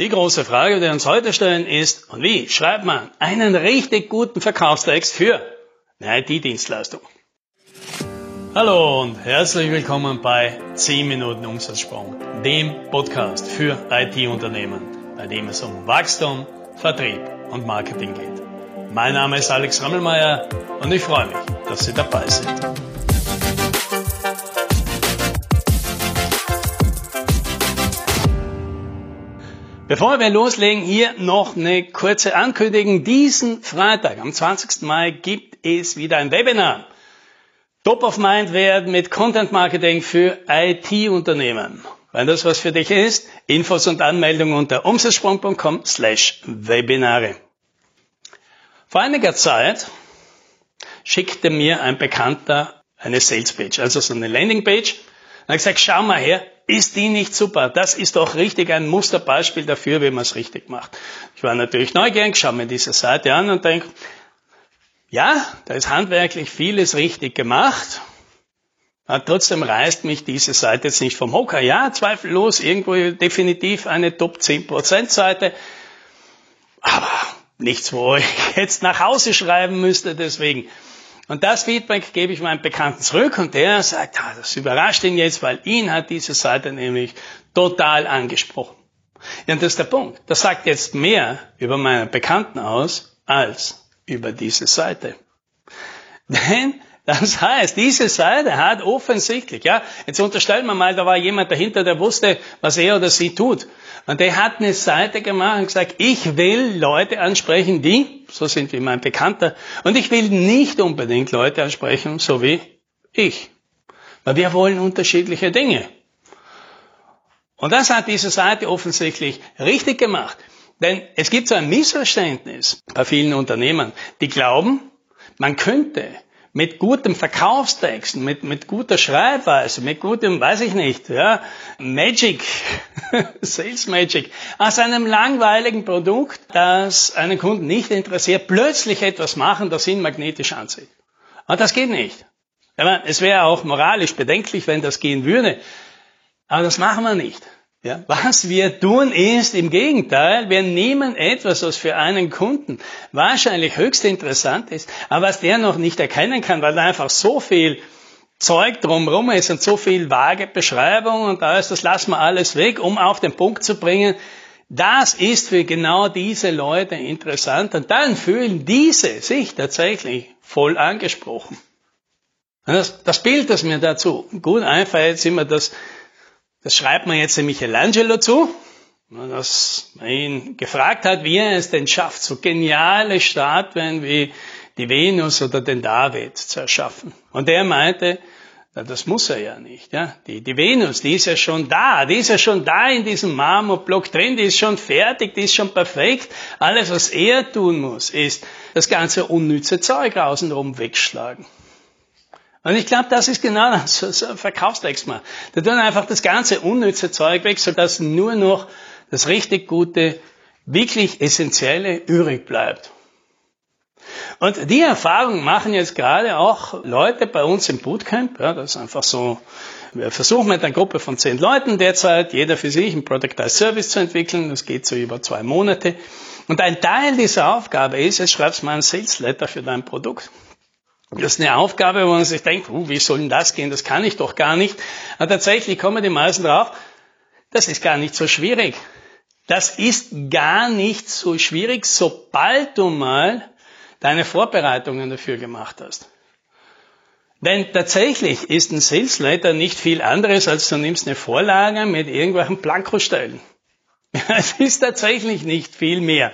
Die große Frage, die wir uns heute stellen, ist, und wie schreibt man einen richtig guten Verkaufstext für eine IT-Dienstleistung? Hallo und herzlich willkommen bei 10 Minuten Umsatzsprung, dem Podcast für IT-Unternehmen, bei dem es um Wachstum, Vertrieb und Marketing geht. Mein Name ist Alex Rammelmeier und ich freue mich, dass Sie dabei sind. Bevor wir loslegen, hier noch eine kurze Ankündigung. Diesen Freitag, am 20. Mai, gibt es wieder ein Webinar. Top of Mind werden mit Content Marketing für IT-Unternehmen. Wenn das was für dich ist, Infos und Anmeldungen unter umsatzsprung.com slash Webinare. Vor einiger Zeit schickte mir ein Bekannter eine Sales Page, also so eine Landing Page. Und ich gesagt, schau mal her, ist die nicht super? Das ist doch richtig ein Musterbeispiel dafür, wie man es richtig macht. Ich war natürlich neugierig, schaue mir diese Seite an und denke, ja, da ist handwerklich vieles richtig gemacht. Aber trotzdem reißt mich diese Seite jetzt nicht vom Hocker. Ja, zweifellos irgendwo definitiv eine Top 10% Seite. Aber nichts, wo ich jetzt nach Hause schreiben müsste, deswegen. Und das Feedback gebe ich meinem Bekannten zurück und der sagt, ah, das überrascht ihn jetzt, weil ihn hat diese Seite nämlich total angesprochen. Ja, und das ist der Punkt. Das sagt jetzt mehr über meinen Bekannten aus als über diese Seite. Denn das heißt, diese Seite hat offensichtlich, ja, jetzt unterstellen wir mal, da war jemand dahinter, der wusste, was er oder sie tut. Und der hat eine Seite gemacht und gesagt, ich will Leute ansprechen, die, so sind wie mein Bekannter, und ich will nicht unbedingt Leute ansprechen, so wie ich. Weil wir wollen unterschiedliche Dinge. Und das hat diese Seite offensichtlich richtig gemacht. Denn es gibt so ein Missverständnis bei vielen Unternehmern, die glauben, man könnte mit gutem Verkaufstext, mit, mit guter Schreibweise, mit gutem, weiß ich nicht, ja, Magic, Sales Magic, aus einem langweiligen Produkt, das einen Kunden nicht interessiert, plötzlich etwas machen, das ihn magnetisch anzieht. Und das geht nicht. Es wäre auch moralisch bedenklich, wenn das gehen würde. Aber das machen wir nicht. Ja, was wir tun ist im Gegenteil, wir nehmen etwas, was für einen Kunden wahrscheinlich höchst interessant ist, aber was der noch nicht erkennen kann, weil da einfach so viel Zeug drumherum ist und so viel vage Beschreibung und ist, das lassen wir alles weg, um auf den Punkt zu bringen. Das ist für genau diese Leute interessant und dann fühlen diese sich tatsächlich voll angesprochen. Das, das Bild, das mir dazu gut einfällt, ist immer das, das schreibt man jetzt dem Michelangelo zu, dass man ihn gefragt hat, wie er es denn schafft, so geniale Statuen wie die Venus oder den David zu erschaffen. Und er meinte, na, das muss er ja nicht. Ja? Die, die Venus, die ist ja schon da, die ist ja schon da in diesem Marmorblock drin, die ist schon fertig, die ist schon perfekt. Alles, was er tun muss, ist das ganze unnütze Zeug außenrum wegschlagen. Und ich glaube, das ist genau das, so ein Verkaufstext mal. Da tun einfach das ganze unnütze Zeug weg, sodass nur noch das richtig Gute, wirklich Essentielle übrig bleibt. Und die Erfahrung machen jetzt gerade auch Leute bei uns im Bootcamp. Ja, das ist einfach so, wir versuchen mit einer Gruppe von zehn Leuten derzeit, jeder für sich, ein Product as Service zu entwickeln. Das geht so über zwei Monate. Und ein Teil dieser Aufgabe ist, jetzt schreibst mal ein Sales Letter für dein Produkt. Das ist eine Aufgabe, wo man sich denkt, uh, wie soll denn das gehen? Das kann ich doch gar nicht. Aber tatsächlich kommen die meisten drauf, das ist gar nicht so schwierig. Das ist gar nicht so schwierig, sobald du mal deine Vorbereitungen dafür gemacht hast. Denn tatsächlich ist ein Sales Letter nicht viel anderes, als du nimmst eine Vorlage mit irgendwelchen Blankostellen. Es ist tatsächlich nicht viel mehr.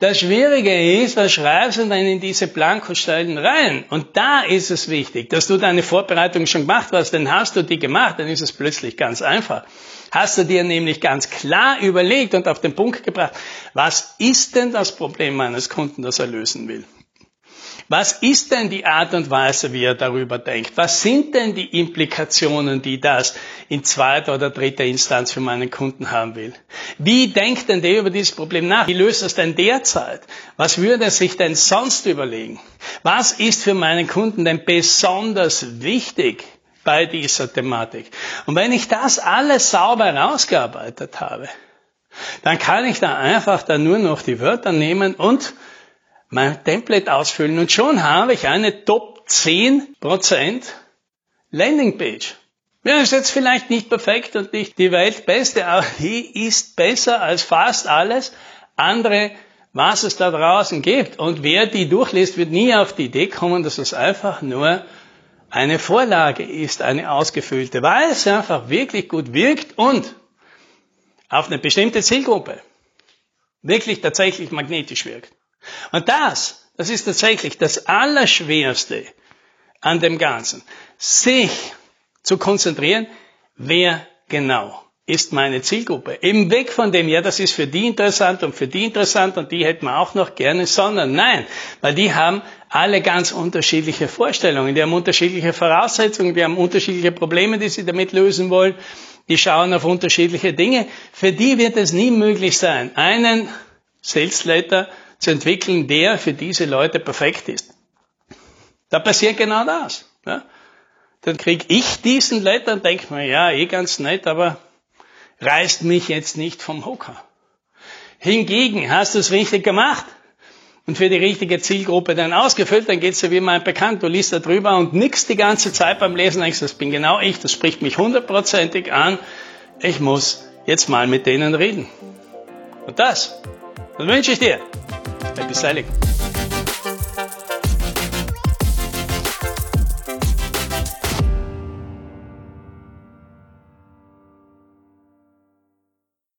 Das Schwierige ist, was schreibst du dann in diese Blankostellen rein? Und da ist es wichtig, dass du deine Vorbereitung schon gemacht hast, denn hast du die gemacht, dann ist es plötzlich ganz einfach. Hast du dir nämlich ganz klar überlegt und auf den Punkt gebracht, was ist denn das Problem meines Kunden, das er lösen will? Was ist denn die Art und Weise, wie er darüber denkt? Was sind denn die Implikationen, die das in zweiter oder dritter Instanz für meinen Kunden haben will? Wie denkt denn der über dieses Problem nach? Wie löst er es denn derzeit? Was würde er sich denn sonst überlegen? Was ist für meinen Kunden denn besonders wichtig? bei dieser Thematik. Und wenn ich das alles sauber herausgearbeitet habe, dann kann ich da einfach dann nur noch die Wörter nehmen und mein Template ausfüllen und schon habe ich eine Top 10% Landingpage. Ja, ist jetzt vielleicht nicht perfekt und nicht die Weltbeste, aber die ist besser als fast alles andere, was es da draußen gibt. Und wer die durchliest, wird nie auf die Idee kommen, dass es einfach nur eine Vorlage ist, eine ausgefüllte, weil es einfach wirklich gut wirkt und auf eine bestimmte Zielgruppe wirklich tatsächlich magnetisch wirkt. Und das, das ist tatsächlich das Allerschwerste an dem Ganzen, sich zu konzentrieren, wer genau ist meine Zielgruppe. Eben weg von dem, ja, das ist für die interessant und für die interessant und die hätten wir auch noch gerne, sondern nein, weil die haben alle ganz unterschiedliche Vorstellungen, die haben unterschiedliche Voraussetzungen, die haben unterschiedliche Probleme, die sie damit lösen wollen, die schauen auf unterschiedliche Dinge. Für die wird es nie möglich sein, einen Sales Letter zu entwickeln, der für diese Leute perfekt ist. Da passiert genau das. Ja? Dann kriege ich diesen Letter und denke mir, ja, eh ganz nett, aber reißt mich jetzt nicht vom Hocker. Hingegen hast du es richtig gemacht und für die richtige Zielgruppe dann ausgefüllt, dann geht's ja wie mein Bekannt, du liest da drüber und nix die ganze Zeit beim Lesen, denkst, das bin genau ich, das spricht mich hundertprozentig an, ich muss jetzt mal mit denen reden. Und das, das wünsche ich dir. Написали?